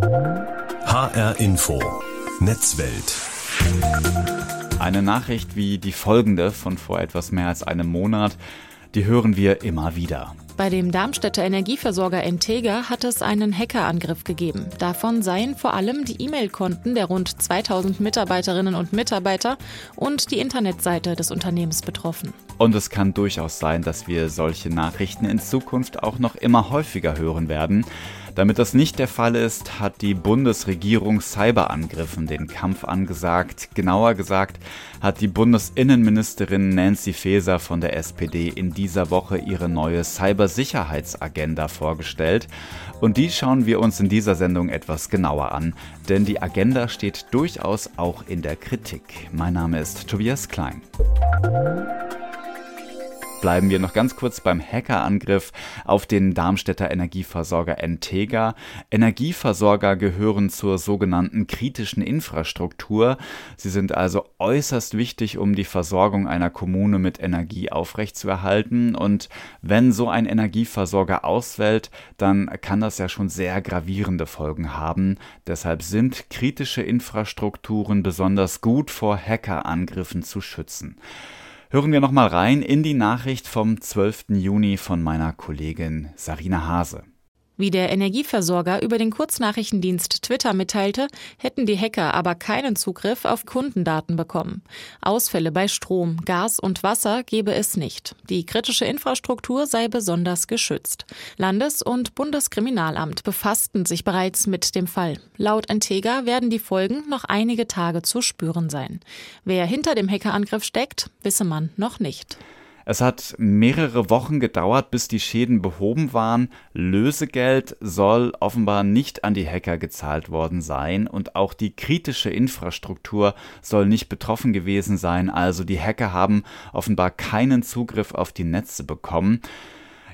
HR Info Netzwelt. Eine Nachricht wie die folgende von vor etwas mehr als einem Monat, die hören wir immer wieder. Bei dem Darmstädter Energieversorger Entega hat es einen Hackerangriff gegeben. Davon seien vor allem die E-Mail-Konten der rund 2000 Mitarbeiterinnen und Mitarbeiter und die Internetseite des Unternehmens betroffen. Und es kann durchaus sein, dass wir solche Nachrichten in Zukunft auch noch immer häufiger hören werden. Damit das nicht der Fall ist, hat die Bundesregierung Cyberangriffen den Kampf angesagt. Genauer gesagt hat die Bundesinnenministerin Nancy Faeser von der SPD in dieser Woche ihre neue Cybersicherheitsagenda vorgestellt. Und die schauen wir uns in dieser Sendung etwas genauer an, denn die Agenda steht durchaus auch in der Kritik. Mein Name ist Tobias Klein. Bleiben wir noch ganz kurz beim Hackerangriff auf den Darmstädter Energieversorger Entega. Energieversorger gehören zur sogenannten kritischen Infrastruktur. Sie sind also äußerst wichtig, um die Versorgung einer Kommune mit Energie aufrechtzuerhalten. Und wenn so ein Energieversorger ausfällt, dann kann das ja schon sehr gravierende Folgen haben. Deshalb sind kritische Infrastrukturen besonders gut vor Hackerangriffen zu schützen. Hören wir nochmal rein in die Nachricht vom 12. Juni von meiner Kollegin Sarina Hase. Wie der Energieversorger über den Kurznachrichtendienst Twitter mitteilte, hätten die Hacker aber keinen Zugriff auf Kundendaten bekommen. Ausfälle bei Strom, Gas und Wasser gebe es nicht. Die kritische Infrastruktur sei besonders geschützt. Landes- und Bundeskriminalamt befassten sich bereits mit dem Fall. Laut Entega werden die Folgen noch einige Tage zu spüren sein. Wer hinter dem Hackerangriff steckt, wisse man noch nicht. Es hat mehrere Wochen gedauert, bis die Schäden behoben waren. Lösegeld soll offenbar nicht an die Hacker gezahlt worden sein und auch die kritische Infrastruktur soll nicht betroffen gewesen sein. Also die Hacker haben offenbar keinen Zugriff auf die Netze bekommen.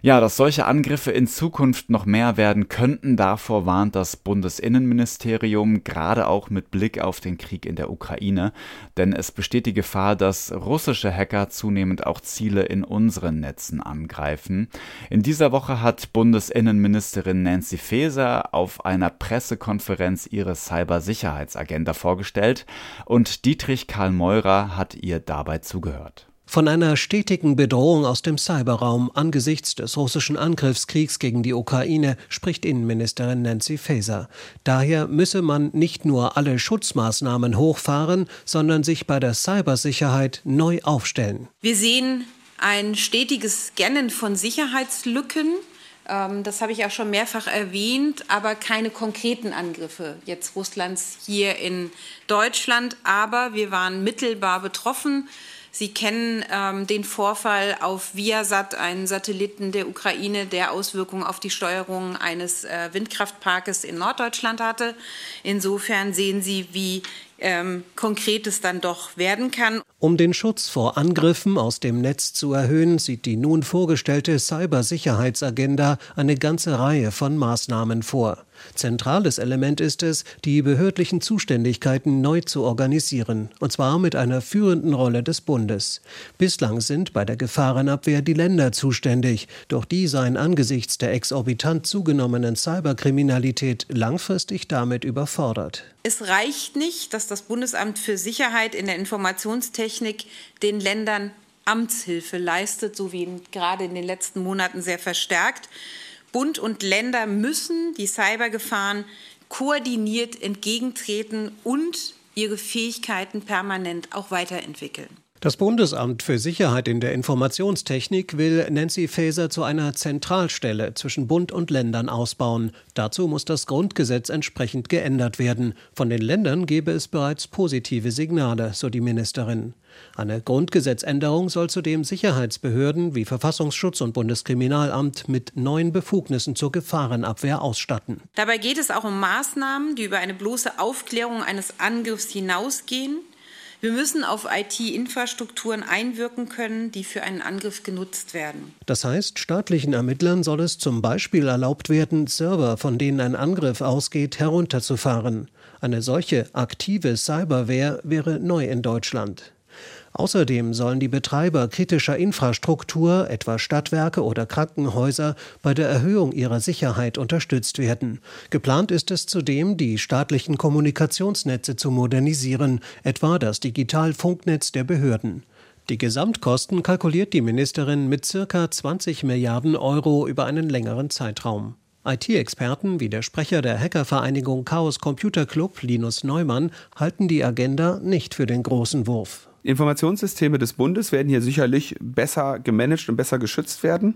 Ja, dass solche Angriffe in Zukunft noch mehr werden könnten, davor warnt das Bundesinnenministerium, gerade auch mit Blick auf den Krieg in der Ukraine. Denn es besteht die Gefahr, dass russische Hacker zunehmend auch Ziele in unseren Netzen angreifen. In dieser Woche hat Bundesinnenministerin Nancy Faeser auf einer Pressekonferenz ihre Cybersicherheitsagenda vorgestellt und Dietrich Karl Meurer hat ihr dabei zugehört. Von einer stetigen Bedrohung aus dem Cyberraum angesichts des russischen Angriffskriegs gegen die Ukraine spricht Innenministerin Nancy Faeser. Daher müsse man nicht nur alle Schutzmaßnahmen hochfahren, sondern sich bei der Cybersicherheit neu aufstellen. Wir sehen ein stetiges Scannen von Sicherheitslücken. Ähm, das habe ich auch schon mehrfach erwähnt, aber keine konkreten Angriffe jetzt Russlands hier in Deutschland. Aber wir waren mittelbar betroffen. Sie kennen ähm, den Vorfall auf Viasat, einen Satelliten der Ukraine, der Auswirkungen auf die Steuerung eines äh, Windkraftparkes in Norddeutschland hatte. Insofern sehen Sie, wie ähm, Konkretes dann doch werden kann. Um den Schutz vor Angriffen aus dem Netz zu erhöhen, sieht die nun vorgestellte Cybersicherheitsagenda eine ganze Reihe von Maßnahmen vor. Zentrales Element ist es, die behördlichen Zuständigkeiten neu zu organisieren, und zwar mit einer führenden Rolle des Bundes. Bislang sind bei der Gefahrenabwehr die Länder zuständig, doch die seien angesichts der exorbitant zugenommenen Cyberkriminalität langfristig damit überfordert. Es reicht nicht, dass das Bundesamt für Sicherheit in der Informationstechnik den Ländern Amtshilfe leistet, so wie gerade in den letzten Monaten sehr verstärkt. Bund und Länder müssen die Cybergefahren koordiniert entgegentreten und ihre Fähigkeiten permanent auch weiterentwickeln. Das Bundesamt für Sicherheit in der Informationstechnik will Nancy Faeser zu einer Zentralstelle zwischen Bund und Ländern ausbauen. Dazu muss das Grundgesetz entsprechend geändert werden. Von den Ländern gebe es bereits positive Signale, so die Ministerin. Eine Grundgesetzänderung soll zudem Sicherheitsbehörden wie Verfassungsschutz und Bundeskriminalamt mit neuen Befugnissen zur Gefahrenabwehr ausstatten. Dabei geht es auch um Maßnahmen, die über eine bloße Aufklärung eines Angriffs hinausgehen wir müssen auf IT-Infrastrukturen einwirken können, die für einen Angriff genutzt werden. Das heißt, staatlichen Ermittlern soll es zum Beispiel erlaubt werden, Server, von denen ein Angriff ausgeht, herunterzufahren. Eine solche aktive Cyberwehr wäre neu in Deutschland. Außerdem sollen die Betreiber kritischer Infrastruktur, etwa Stadtwerke oder Krankenhäuser, bei der Erhöhung ihrer Sicherheit unterstützt werden. Geplant ist es zudem, die staatlichen Kommunikationsnetze zu modernisieren, etwa das Digitalfunknetz der Behörden. Die Gesamtkosten kalkuliert die Ministerin mit circa 20 Milliarden Euro über einen längeren Zeitraum. IT-Experten wie der Sprecher der Hackervereinigung Chaos Computer Club, Linus Neumann, halten die Agenda nicht für den großen Wurf. Informationssysteme des Bundes werden hier sicherlich besser gemanagt und besser geschützt werden.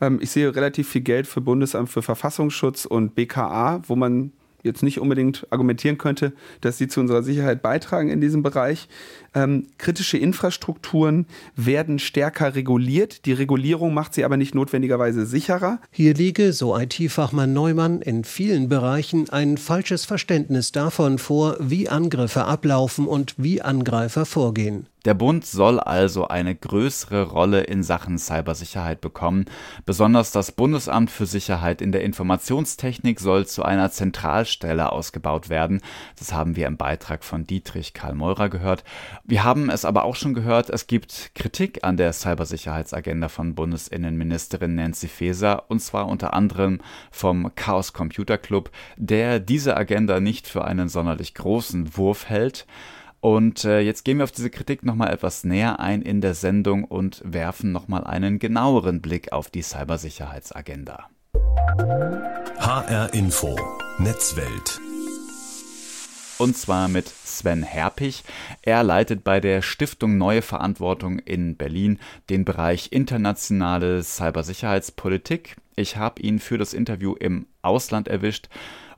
Ähm, ich sehe relativ viel Geld für Bundesamt für Verfassungsschutz und BKA, wo man jetzt nicht unbedingt argumentieren könnte, dass sie zu unserer Sicherheit beitragen in diesem Bereich. Ähm, kritische Infrastrukturen werden stärker reguliert. Die Regulierung macht sie aber nicht notwendigerweise sicherer. Hier liege, so IT-Fachmann Neumann, in vielen Bereichen ein falsches Verständnis davon vor, wie Angriffe ablaufen und wie Angreifer vorgehen. Der Bund soll also eine größere Rolle in Sachen Cybersicherheit bekommen. Besonders das Bundesamt für Sicherheit in der Informationstechnik soll zu einer Zentralstelle ausgebaut werden. Das haben wir im Beitrag von Dietrich Karl Meurer gehört. Wir haben es aber auch schon gehört, es gibt Kritik an der Cybersicherheitsagenda von Bundesinnenministerin Nancy Faeser und zwar unter anderem vom Chaos Computer Club, der diese Agenda nicht für einen sonderlich großen Wurf hält. Und äh, jetzt gehen wir auf diese Kritik nochmal etwas näher ein in der Sendung und werfen nochmal einen genaueren Blick auf die Cybersicherheitsagenda. HR Info Netzwelt. Und zwar mit Sven Herpich. Er leitet bei der Stiftung Neue Verantwortung in Berlin den Bereich internationale Cybersicherheitspolitik. Ich habe ihn für das Interview im Ausland erwischt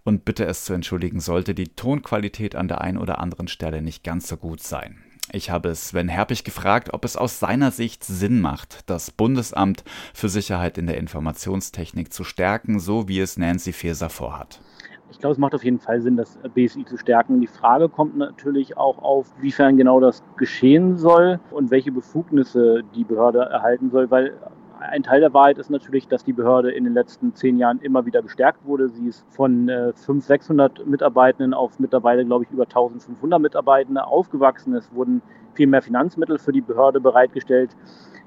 und bitte es zu entschuldigen, sollte die Tonqualität an der einen oder anderen Stelle nicht ganz so gut sein. Ich habe Sven Herpich gefragt, ob es aus seiner Sicht Sinn macht, das Bundesamt für Sicherheit in der Informationstechnik zu stärken, so wie es Nancy Faeser vorhat. Ich glaube, es macht auf jeden Fall Sinn, das BSI zu stärken. Die Frage kommt natürlich auch auf, wiefern genau das geschehen soll und welche Befugnisse die Behörde erhalten soll, weil ein Teil der Wahrheit ist natürlich, dass die Behörde in den letzten zehn Jahren immer wieder gestärkt wurde. Sie ist von äh, 500, 600 Mitarbeitenden auf mittlerweile, glaube ich, über 1500 Mitarbeitende aufgewachsen. Es wurden viel mehr Finanzmittel für die Behörde bereitgestellt.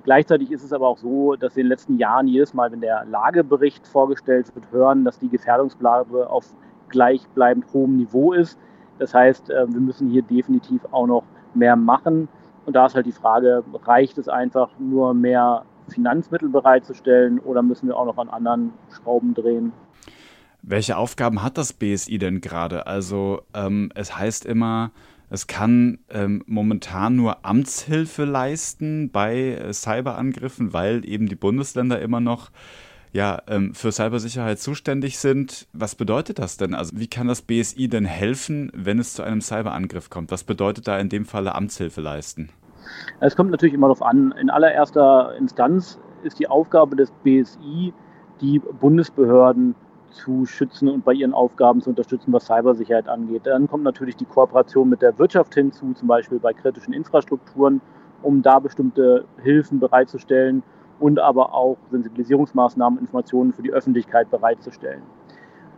Gleichzeitig ist es aber auch so, dass in den letzten Jahren jedes Mal, wenn der Lagebericht vorgestellt wird, hören, dass die Gefährdungslage auf gleichbleibend hohem Niveau ist. Das heißt, äh, wir müssen hier definitiv auch noch mehr machen. Und da ist halt die Frage, reicht es einfach nur mehr Finanzmittel bereitzustellen oder müssen wir auch noch an anderen Schrauben drehen? Welche Aufgaben hat das BSI denn gerade? Also ähm, es heißt immer, es kann ähm, momentan nur Amtshilfe leisten bei äh, Cyberangriffen, weil eben die Bundesländer immer noch ja, ähm, für Cybersicherheit zuständig sind. Was bedeutet das denn? Also wie kann das BSI denn helfen, wenn es zu einem Cyberangriff kommt? Was bedeutet da in dem Falle Amtshilfe leisten? Es kommt natürlich immer darauf an. In allererster Instanz ist die Aufgabe des BSI, die Bundesbehörden zu schützen und bei ihren Aufgaben zu unterstützen, was Cybersicherheit angeht. Dann kommt natürlich die Kooperation mit der Wirtschaft hinzu, zum Beispiel bei kritischen Infrastrukturen, um da bestimmte Hilfen bereitzustellen und aber auch Sensibilisierungsmaßnahmen, Informationen für die Öffentlichkeit bereitzustellen.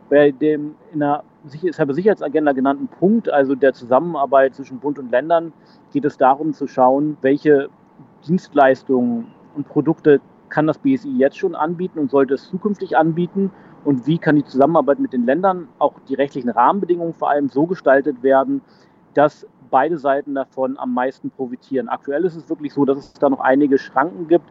Bei dem in der Cybersicherheitsagenda genannten Punkt, also der Zusammenarbeit zwischen Bund und Ländern, geht es darum zu schauen, welche Dienstleistungen und Produkte kann das BSI jetzt schon anbieten und sollte es zukünftig anbieten und wie kann die Zusammenarbeit mit den Ländern, auch die rechtlichen Rahmenbedingungen vor allem so gestaltet werden, dass beide Seiten davon am meisten profitieren. Aktuell ist es wirklich so, dass es da noch einige Schranken gibt,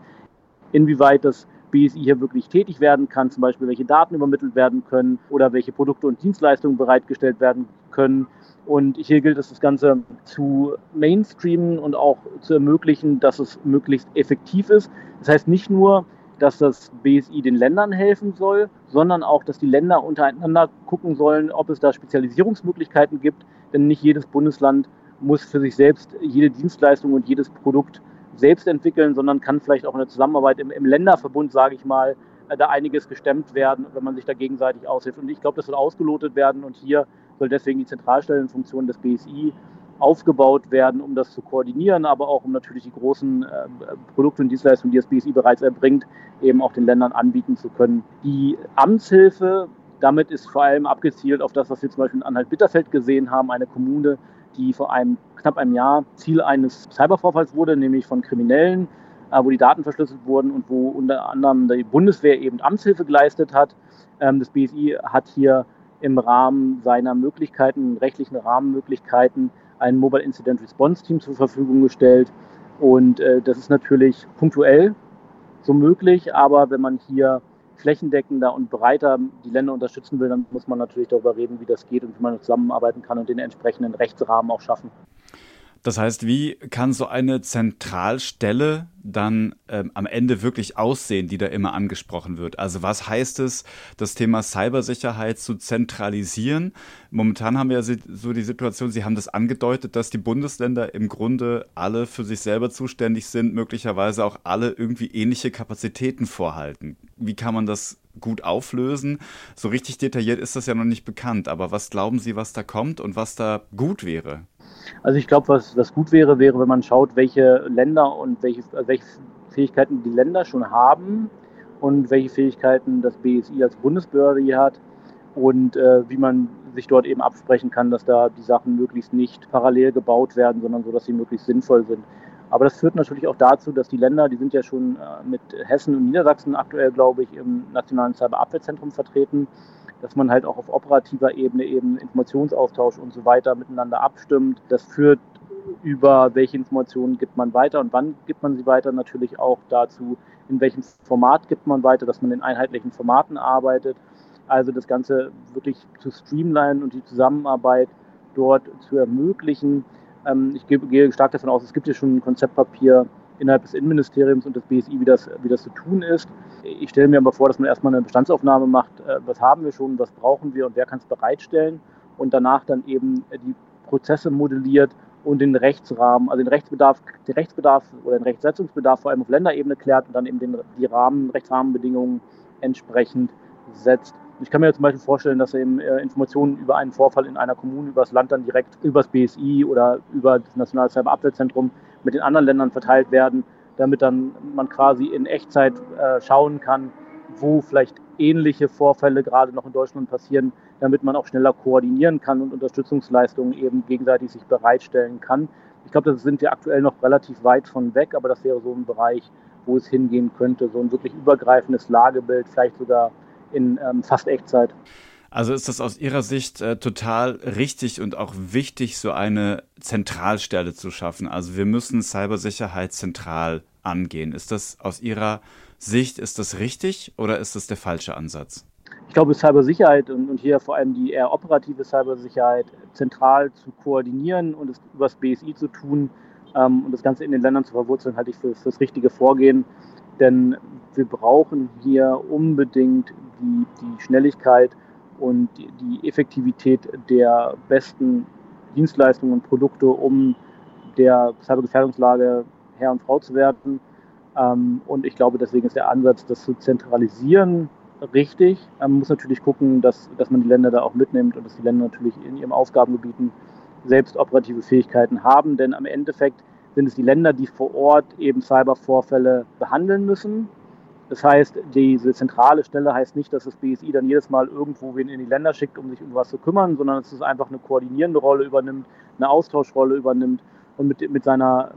inwieweit das BSI hier wirklich tätig werden kann, zum Beispiel welche Daten übermittelt werden können oder welche Produkte und Dienstleistungen bereitgestellt werden können. Und hier gilt es, das Ganze zu mainstreamen und auch zu ermöglichen, dass es möglichst effektiv ist. Das heißt nicht nur, dass das BSI den Ländern helfen soll, sondern auch, dass die Länder untereinander gucken sollen, ob es da Spezialisierungsmöglichkeiten gibt. Denn nicht jedes Bundesland muss für sich selbst jede Dienstleistung und jedes Produkt selbst entwickeln, sondern kann vielleicht auch in der Zusammenarbeit im, im Länderverbund, sage ich mal, äh, da einiges gestemmt werden, wenn man sich da gegenseitig aushilft. Und ich glaube, das soll ausgelotet werden und hier soll deswegen die Zentralstellenfunktion des BSI aufgebaut werden, um das zu koordinieren, aber auch um natürlich die großen äh, Produkte und Dienstleistungen, die das BSI bereits erbringt, eben auch den Ländern anbieten zu können. Die Amtshilfe Damit ist vor allem abgezielt auf das, was wir zum Beispiel in Anhalt-Bitterfeld gesehen haben, eine Kommune, die vor einem knapp einem Jahr Ziel eines Cybervorfalls wurde, nämlich von Kriminellen, äh, wo die Daten verschlüsselt wurden und wo unter anderem die Bundeswehr eben Amtshilfe geleistet hat. Ähm, das BSI hat hier im Rahmen seiner Möglichkeiten, rechtlichen Rahmenmöglichkeiten, ein Mobile Incident Response Team zur Verfügung gestellt. Und äh, das ist natürlich punktuell so möglich, aber wenn man hier flächendeckender und breiter die Länder unterstützen will, dann muss man natürlich darüber reden, wie das geht und wie man zusammenarbeiten kann und den entsprechenden Rechtsrahmen auch schaffen. Das heißt, wie kann so eine Zentralstelle dann ähm, am Ende wirklich aussehen, die da immer angesprochen wird? Also was heißt es, das Thema Cybersicherheit zu zentralisieren? Momentan haben wir ja so die Situation, Sie haben das angedeutet, dass die Bundesländer im Grunde alle für sich selber zuständig sind, möglicherweise auch alle irgendwie ähnliche Kapazitäten vorhalten. Wie kann man das gut auflösen? So richtig detailliert ist das ja noch nicht bekannt, aber was glauben Sie, was da kommt und was da gut wäre? Also ich glaube, was, was gut wäre, wäre, wenn man schaut, welche Länder und welche, welche Fähigkeiten die Länder schon haben und welche Fähigkeiten das BSI als Bundesbehörde hier hat und äh, wie man sich dort eben absprechen kann, dass da die Sachen möglichst nicht parallel gebaut werden, sondern so, dass sie möglichst sinnvoll sind. Aber das führt natürlich auch dazu, dass die Länder, die sind ja schon äh, mit Hessen und Niedersachsen aktuell, glaube ich, im Nationalen Cyberabwehrzentrum vertreten, dass man halt auch auf operativer Ebene eben Informationsaustausch und so weiter miteinander abstimmt. Das führt über welche Informationen gibt man weiter und wann gibt man sie weiter, natürlich auch dazu, in welchem Format gibt man weiter, dass man in einheitlichen Formaten arbeitet. Also das Ganze wirklich zu streamlinen und die Zusammenarbeit dort zu ermöglichen. Ähm, ich gehe stark davon aus, es gibt ja schon ein Konzeptpapier innerhalb des Innenministeriums und des BSI, wie das, wie das zu tun ist. Ich stelle mir aber vor, dass man erstmal eine Bestandsaufnahme macht, äh, was haben wir schon, was brauchen wir und wer kann es bereitstellen und danach dann eben die Prozesse modelliert und den Rechtsrahmen, also den Rechtsbedarf, den Rechtsbedarf oder den Rechtsetzungsbedarf vor allem auf Länderebene klärt und dann eben den, die Rahmen, Rechtsrahmenbedingungen entsprechend setzt. Ich kann mir zum Beispiel vorstellen, dass eben äh, Informationen über einen Vorfall in einer Kommune über das Land dann direkt über das BSI oder über das Nationale Cyberabwehrzentrum mit den anderen Ländern verteilt werden, damit dann man quasi in Echtzeit äh, schauen kann, wo vielleicht ähnliche Vorfälle gerade noch in Deutschland passieren, damit man auch schneller koordinieren kann und Unterstützungsleistungen eben gegenseitig sich bereitstellen kann. Ich glaube, da sind wir aktuell noch relativ weit von weg, aber das wäre so ein Bereich, wo es hingehen könnte, so ein wirklich übergreifendes Lagebild, vielleicht sogar in ähm, fast Echtzeit. Also ist das aus Ihrer Sicht äh, total richtig und auch wichtig, so eine Zentralstelle zu schaffen? Also wir müssen Cybersicherheit zentral angehen. Ist das aus Ihrer Sicht, ist das richtig oder ist das der falsche Ansatz? Ich glaube, Cybersicherheit und, und hier vor allem die eher operative Cybersicherheit zentral zu koordinieren und es über das BSI zu tun ähm, und das Ganze in den Ländern zu verwurzeln, halte ich für, für das richtige Vorgehen. Denn wir brauchen hier unbedingt die, die Schnelligkeit und die, Effektivität der besten Dienstleistungen und Produkte, um der Cybergefährdungslage Herr und Frau zu werden. Ähm, und ich glaube, deswegen ist der Ansatz, das zu zentralisieren, richtig. Man muss natürlich gucken, dass, dass man die Länder da auch mitnimmt und dass die Länder natürlich in ihren Aufgabengebieten selbst operative Fähigkeiten haben. Denn am Endeffekt sind es die Länder, die vor Ort eben Cybervorfälle behandeln müssen. Das heißt, diese zentrale Stelle heißt nicht, dass das BSI dann jedes Mal irgendwo wen in die Länder schickt, um sich um was zu kümmern, sondern dass es einfach eine koordinierende Rolle übernimmt, eine Austauschrolle übernimmt und mit, mit seiner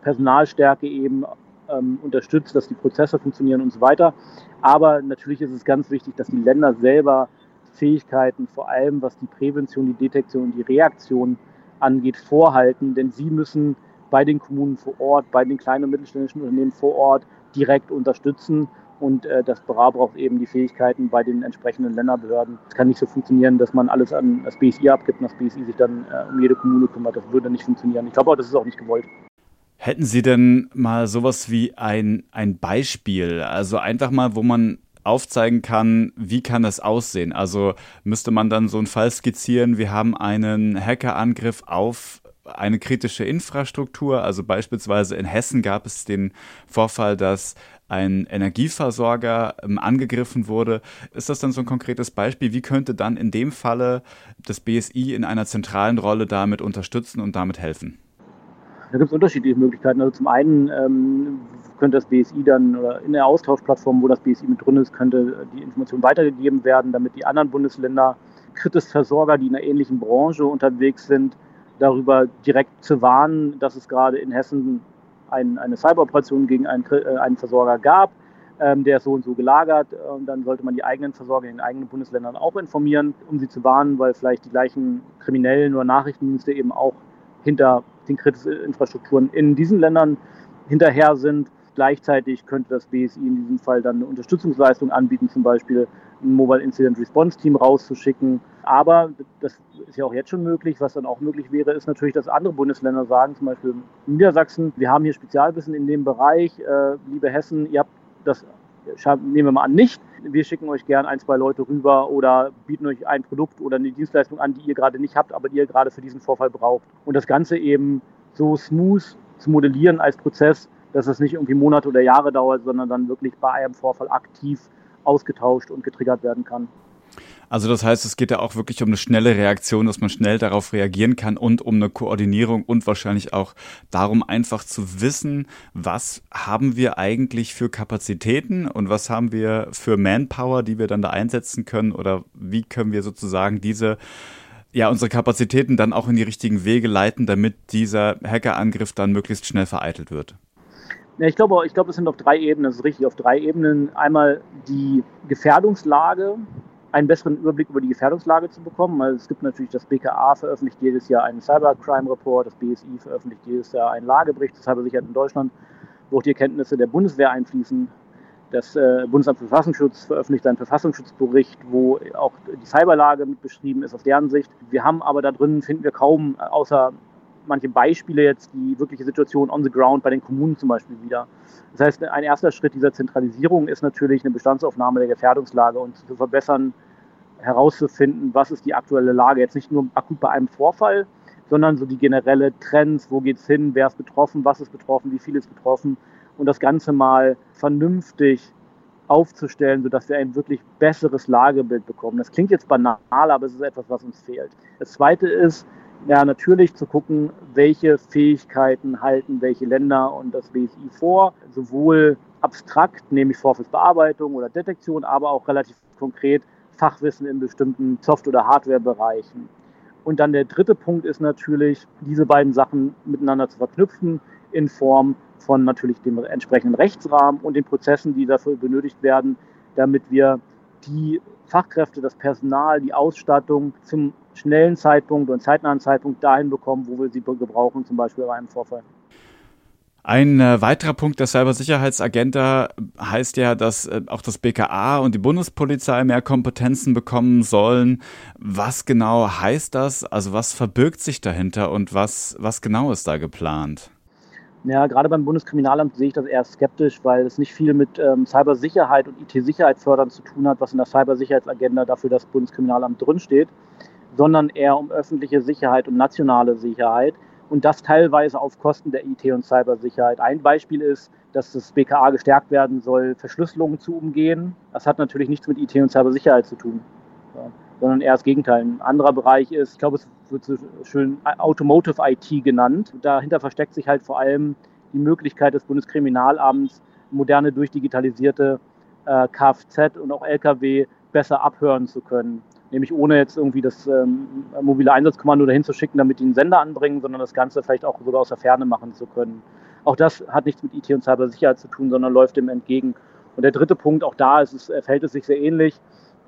Personalstärke eben ähm, unterstützt, dass die Prozesse funktionieren und so weiter. Aber natürlich ist es ganz wichtig, dass die Länder selber Fähigkeiten, vor allem was die Prävention, die Detektion und die Reaktion angeht, vorhalten, denn sie müssen bei den Kommunen vor Ort, bei den kleinen und mittelständischen Unternehmen vor Ort direkt unterstützen. Und äh, das BRA braucht eben die Fähigkeiten bei den entsprechenden Länderbehörden. Es kann nicht so funktionieren, dass man alles an das BSI abgibt und das BSI sich dann äh, um jede Kommune kümmert. Das würde nicht funktionieren. Ich glaube auch, das ist auch nicht gewollt. Hätten Sie denn mal sowas wie ein, ein Beispiel, also einfach mal, wo man aufzeigen kann, wie kann das aussehen? Also müsste man dann so einen Fall skizzieren, wir haben einen Hackerangriff auf eine kritische Infrastruktur. Also beispielsweise in Hessen gab es den Vorfall, dass ein Energieversorger ähm, angegriffen wurde. Ist das dann so ein konkretes Beispiel? Wie könnte dann in dem Falle das BSI in einer zentralen Rolle damit unterstützen und damit helfen? Da gibt es unterschiedliche Möglichkeiten. Also zum einen ähm, könnte das BSI dann oder in der Austauschplattform, wo das BSI mit drin ist, könnte die Information weitergegeben werden, damit die anderen Bundesländer Kritisversorger, die in einer ähnlichen Branche unterwegs sind, darüber direkt zu warnen, dass es gerade in Hessen ein, eine Cyberoperation gegen einen, äh, einen Versorger gab, ähm, der ist so und so gelagert. Und dann sollte man die eigenen Versorger in den eigenen Bundesländern auch informieren, um sie zu warnen, weil vielleicht die gleichen Kriminellen oder Nachrichtendienste eben auch hinter den kritischen Infrastrukturen in diesen Ländern hinterher sind. Gleichzeitig könnte das BSI in diesem Fall dann eine Unterstützungsleistung anbieten, zum Beispiel ein Mobile Incident Response Team rauszuschicken. Aber das ist ja auch jetzt schon möglich. Was dann auch möglich wäre, ist natürlich, dass andere Bundesländer sagen, zum Beispiel Niedersachsen, wir haben hier Spezialwissen in dem Bereich. Äh, liebe Hessen, ihr habt das, nehmen wir mal an, nicht. Wir schicken euch gern ein, zwei Leute rüber oder bieten euch ein Produkt oder eine Dienstleistung an, die ihr gerade nicht habt, aber die ihr gerade für diesen Vorfall braucht. Und das Ganze eben so smooth zu modellieren als Prozess, dass es nicht irgendwie Monate oder Jahre dauert, sondern dann wirklich bei einem Vorfall aktiv ausgetauscht und getriggert werden kann. Also das heißt, es geht ja auch wirklich um eine schnelle Reaktion, dass man schnell darauf reagieren kann und um eine Koordinierung und wahrscheinlich auch darum einfach zu wissen, was haben wir eigentlich für Kapazitäten und was haben wir für Manpower, die wir dann da einsetzen können oder wie können wir sozusagen diese ja, unsere Kapazitäten dann auch in die richtigen Wege leiten, damit dieser Hackerangriff dann möglichst schnell vereitelt wird. Ja, ich glaube, ich glaube, es sind auf drei Ebenen, das ist richtig, auf drei Ebenen. Einmal die Gefährdungslage, einen besseren Überblick über die Gefährdungslage zu bekommen. Also es gibt natürlich, das BKA veröffentlicht jedes Jahr einen Cybercrime Report, das BSI veröffentlicht jedes Jahr einen Lagebericht zur Cybersicherheit in Deutschland, wo auch die Erkenntnisse der Bundeswehr einfließen. Das äh, Bundesamt für Verfassungsschutz veröffentlicht einen Verfassungsschutzbericht, wo auch die Cyberlage mit beschrieben ist aus deren Sicht. Wir haben aber da drin, finden wir kaum, äh, außer manche Beispiele jetzt, die wirkliche Situation on the ground bei den Kommunen zum Beispiel wieder. Das heißt, ein erster Schritt dieser Zentralisierung ist natürlich eine Bestandsaufnahme der Gefährdungslage und zu verbessern, herauszufinden, was ist die aktuelle Lage. Jetzt nicht nur akut bei einem Vorfall, sondern so die generelle Trends, wo geht es hin, wer ist betroffen, was ist betroffen, wie viel ist betroffen und das Ganze mal vernünftig aufzustellen, sodass wir ein wirklich besseres Lagebild bekommen. Das klingt jetzt banal, aber es ist etwas, was uns fehlt. Das Zweite ist, ja, natürlich zu gucken, welche Fähigkeiten halten welche Länder und das BSI vor, sowohl abstrakt, nämlich Vorfallsbearbeitung oder Detektion, aber auch relativ konkret Fachwissen in bestimmten Soft- oder Hardware-Bereichen. Und dann der dritte Punkt ist natürlich, diese beiden Sachen miteinander zu verknüpfen in Form von natürlich dem entsprechenden Rechtsrahmen und den Prozessen, die dafür benötigt werden, damit wir die Fachkräfte, das Personal, die Ausstattung zum schnellen Zeitpunkt und zeitnahen Zeitpunkt dahin bekommen, wo wir sie gebrauchen, zum Beispiel bei einem Vorfall. Ein äh, weiterer Punkt der Cybersicherheitsagenda heißt ja, dass äh, auch das BKA und die Bundespolizei mehr Kompetenzen bekommen sollen. Was genau heißt das? Also was verbirgt sich dahinter und was, was genau ist da geplant? Ja, gerade beim Bundeskriminalamt sehe ich das eher skeptisch, weil es nicht viel mit ähm, Cybersicherheit und IT-Sicherheit fördern zu tun hat, was in der Cybersicherheitsagenda dafür das Bundeskriminalamt drinsteht, sondern eher um öffentliche Sicherheit und nationale Sicherheit und das teilweise auf Kosten der IT- und Cybersicherheit. Ein Beispiel ist, dass das BKA gestärkt werden soll, Verschlüsselungen zu umgehen. Das hat natürlich nichts mit IT- und Cybersicherheit zu tun. Sondern eher das Gegenteil. Ein anderer Bereich ist, ich glaube, es wird so schön Automotive IT genannt. Dahinter versteckt sich halt vor allem die Möglichkeit des Bundeskriminalamts, moderne durchdigitalisierte äh, Kfz und auch Lkw besser abhören zu können. Nämlich ohne jetzt irgendwie das ähm, mobile Einsatzkommando dahin zu schicken, damit die einen Sender anbringen, sondern das Ganze vielleicht auch sogar aus der Ferne machen zu können. Auch das hat nichts mit IT und Cybersicherheit zu tun, sondern läuft dem entgegen. Und der dritte Punkt, auch da ist es, verhält es sich sehr ähnlich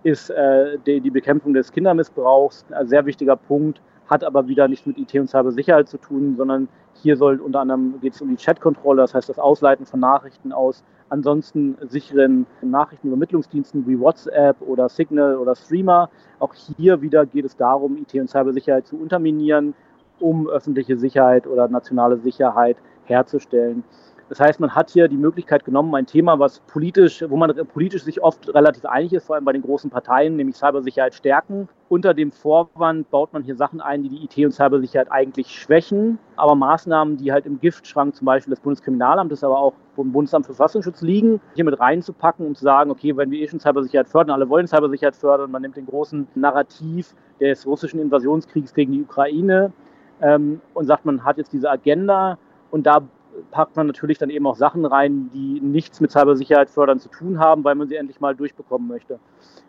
ist äh, die, die, Bekämpfung des Kindermissbrauchs ein sehr wichtiger Punkt, hat aber wieder nichts mit IT und Cybersicherheit zu tun, sondern hier soll unter anderem geht es um die Chatkontrolle, das heißt das Ausleiten von Nachrichten aus ansonsten sicheren Nachrichtenübermittlungsdiensten wie WhatsApp oder Signal oder Streamer. Auch hier wieder geht es darum, IT und Cybersicherheit zu unterminieren, um öffentliche Sicherheit oder nationale Sicherheit herzustellen. Das heißt, man hat hier die Möglichkeit genommen, ein Thema, was politisch, wo man politisch sich oft relativ einig ist, vor allem bei den großen Parteien, nämlich Cybersicherheit stärken. Unter dem Vorwand baut man hier Sachen ein, die die IT- und Cybersicherheit eigentlich schwächen, aber Maßnahmen, die halt im Giftschrank zum Beispiel des Bundeskriminalamtes, aber auch vom Bundesamt für Verfassungsschutz liegen, hier mit reinzupacken und zu sagen, okay, wenn wir eh schon Cybersicherheit fördern, alle wollen Cybersicherheit fördern, man nimmt den großen Narrativ des russischen Invasionskriegs gegen die Ukraine ähm, und sagt, man hat jetzt diese Agenda Und da packt man natürlich dann eben auch Sachen rein, die nichts mit Cybersicherheit fördern zu tun haben, weil man sie endlich mal durchbekommen möchte.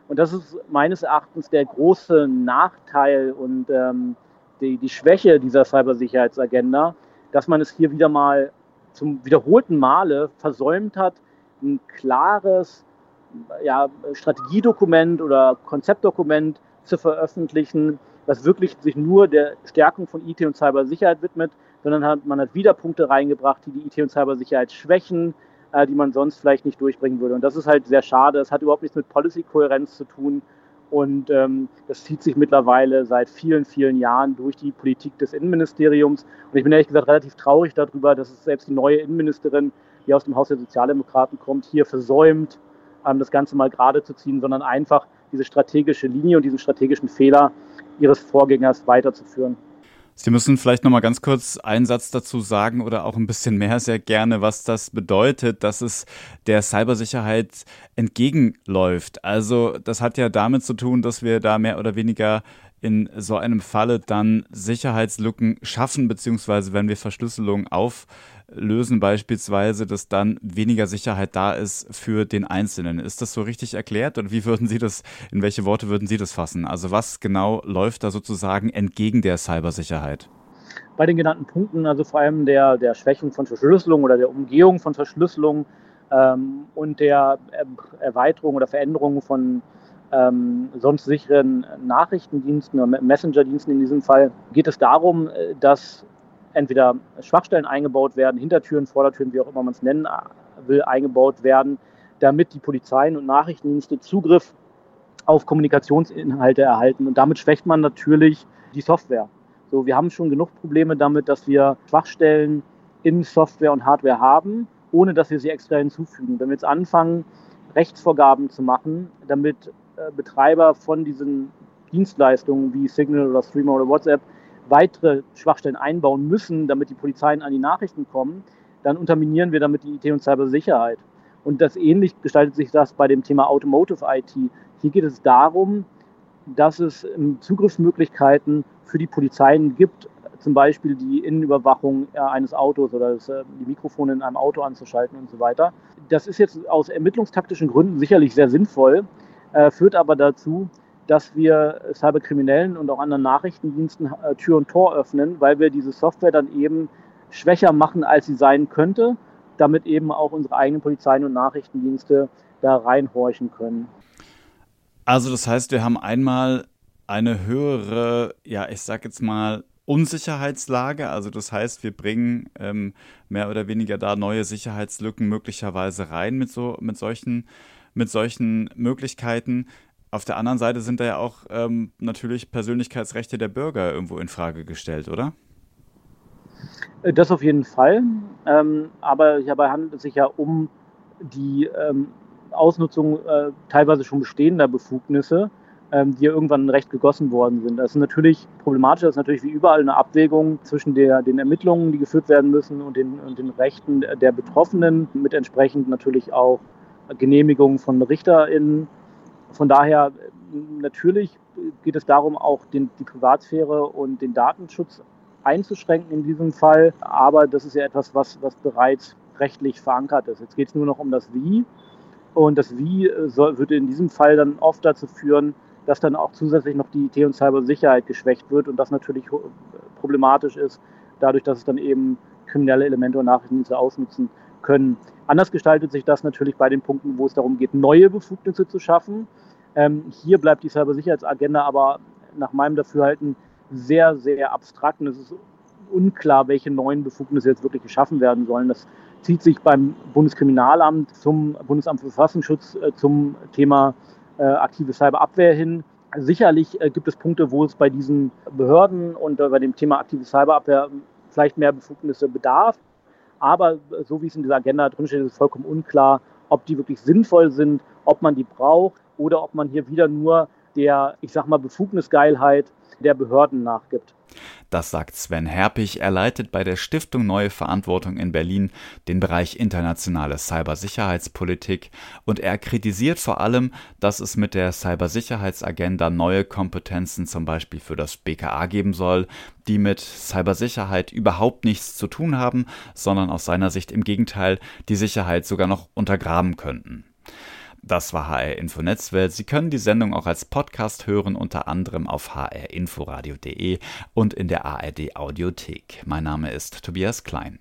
Und das ist meines Erachtens der große Nachteil und ähm, die, die Schwäche dieser Cybersicherheitsagenda, dass man es hier wieder mal zum wiederholten Male versäumt hat, ein klares ja, Strategiedokument oder Konzeptdokument zu veröffentlichen, das wirklich sich nur der Stärkung von IT und Cybersicherheit widmet, sondern hat, man hat wieder Punkte reingebracht, die die IT und Cybersicherheit schwächen, äh, die man sonst vielleicht nicht durchbringen würde. Und das ist halt sehr schade. Es hat überhaupt nichts mit Policy-Kohärenz zu tun. Und ähm, das zieht sich mittlerweile seit vielen, vielen Jahren durch die Politik des Innenministeriums. Und ich bin ehrlich gesagt relativ traurig darüber, dass es selbst die neue Innenministerin, die aus dem Haus der Sozialdemokraten kommt, hier versäumt, ähm, das Ganze mal gerade zu ziehen, sondern einfach diese strategische Linie und diesen strategischen Fehler ihres Vorgängers weiterzuführen. Sie müssen vielleicht noch mal ganz kurz einen Satz dazu sagen oder auch ein bisschen mehr sehr gerne, was das bedeutet, dass es der Cybersicherheit entgegenläuft. Also das hat ja damit zu tun, dass wir da mehr oder weniger in so einem Falle dann Sicherheitslücken schaffen, beziehungsweise wenn wir Verschlüsselung auflösen beispielsweise, dass dann weniger Sicherheit da ist für den Einzelnen. Ist das so richtig erklärt oder wie würden Sie das, in welche Worte würden Sie das fassen? Also was genau läuft da sozusagen entgegen der Cybersicherheit? Bei den genannten Punkten, also vor allem der, der Schwächung von Verschlüsselung oder der Umgehung von Verschlüsselung ähm, und der Erweiterung oder Veränderung von ähm, sonst sicheren Nachrichtendiensten oder Messenger-Diensten in diesem Fall geht es darum, äh, dass entweder Schwachstellen eingebaut werden, Hintertüren, Vordertüren, wie auch immer man es nennen will, eingebaut werden, damit die Polizeien und Nachrichtendienste Zugriff auf Kommunikationsinhalte erhalten. Und damit schwächt man natürlich die Software. So, wir haben schon genug Probleme damit, dass wir Schwachstellen in Software und Hardware haben, ohne dass wir sie extra hinzufügen. Wenn wir jetzt anfangen, Rechtsvorgaben zu machen, damit äh, Betreiber von diesen Dienstleistungen wie Signal oder Streamer oder WhatsApp weitere Schwachstellen einbauen müssen, damit die Polizeien an die Nachrichten kommen, dann unterminieren wir damit die IT- und Cybersicherheit. Und das ähnlich gestaltet sich das bei dem Thema Automotive IT. Hier geht es darum, dass es Zugriffsmöglichkeiten für die Polizeien gibt, zum Beispiel die Innenüberwachung äh, eines Autos oder äh, die Mikrofone in einem Auto anzuschalten und so weiter. Das ist jetzt aus ermittlungstaktischen Gründen sicherlich sehr sinnvoll, äh, führt aber dazu, dass wir Cyberkriminellen und auch anderen Nachrichtendiensten äh, Tür und Tor öffnen, weil wir diese Software dann eben schwächer machen, als sie sein könnte, damit eben auch unsere eigenen Polizeien und Nachrichtendienste da reinhorchen können. Also das heißt, wir haben einmal eine höhere, ja, ich sag jetzt mal, Unsicherheitslage. Also das heißt, wir bringen ähm, mehr oder weniger da neue Sicherheitslücken möglicherweise rein mit so mit solchen mit solchen Möglichkeiten. Auf der anderen Seite sind da ja auch ähm, natürlich Persönlichkeitsrechte der Bürger irgendwo in Frage gestellt, oder? Äh, das auf jeden Fall. Ähm, aber hierbei handelt es sich ja um die ähm, Ausnutzung äh, teilweise schon bestehender Befugnisse, ähm, die ja irgendwann in Recht gegossen worden sind. Das ist natürlich problematisch, das ist natürlich wie überall eine Abwägung zwischen der, den Ermittlungen, die geführt werden müssen und den, und den Rechten der Betroffenen, mit entsprechend natürlich auch Genehmigung von RichterInnen. Von daher natürlich geht es darum, auch den, die Privatsphäre und den Datenschutz einzuschränken in diesem Fall. Aber das ist ja etwas, was, was bereits rechtlich verankert ist. Jetzt geht es nur noch um das Wie. Und das Wie soll, würde in diesem Fall dann oft dazu führen, dass dann auch zusätzlich noch die IT- und Cybersicherheit geschwächt wird und das natürlich problematisch ist, dadurch, dass es dann eben kriminelle Elemente und Nachrichtendienste ausnutzen können. Anders gestaltet sich das natürlich bei den Punkten, wo es darum geht, neue Befugnisse zu schaffen. Ähm, hier bleibt die Cybersicherheitsagenda aber nach meinem Dafürhalten sehr, sehr abstrakt und es ist unklar, welche neuen Befugnisse jetzt wirklich geschaffen werden sollen. Das zieht sich beim Bundeskriminalamt zum Bundesamt für Verfassungsschutz äh, zum Thema äh, aktive Cyberabwehr hin. Sicherlich äh, gibt es Punkte, wo es bei diesen Behörden und äh, bei dem Thema aktive Cyberabwehr vielleicht mehr Befugnisse bedarf. Aber so wie es in dieser Agenda drinsteht, ist es vollkommen unklar, ob die wirklich sinnvoll sind, ob man die braucht oder ob man hier wieder nur der, ich sag mal, Befugnisgeilheit der Behörden nachgibt. Das sagt Sven Herpich. Er leitet bei der Stiftung Neue Verantwortung in Berlin den Bereich internationale Cybersicherheitspolitik und er kritisiert vor allem, dass es mit der Cybersicherheitsagenda neue Kompetenzen zum Beispiel für das BKA geben soll, die mit Cybersicherheit überhaupt nichts zu tun haben, sondern aus seiner Sicht im Gegenteil die Sicherheit sogar noch untergraben könnten. Das war HR Info Netzwelt. Sie können die Sendung auch als Podcast hören, unter anderem auf hrinforadio.de und in der ARD Audiothek. Mein Name ist Tobias Klein.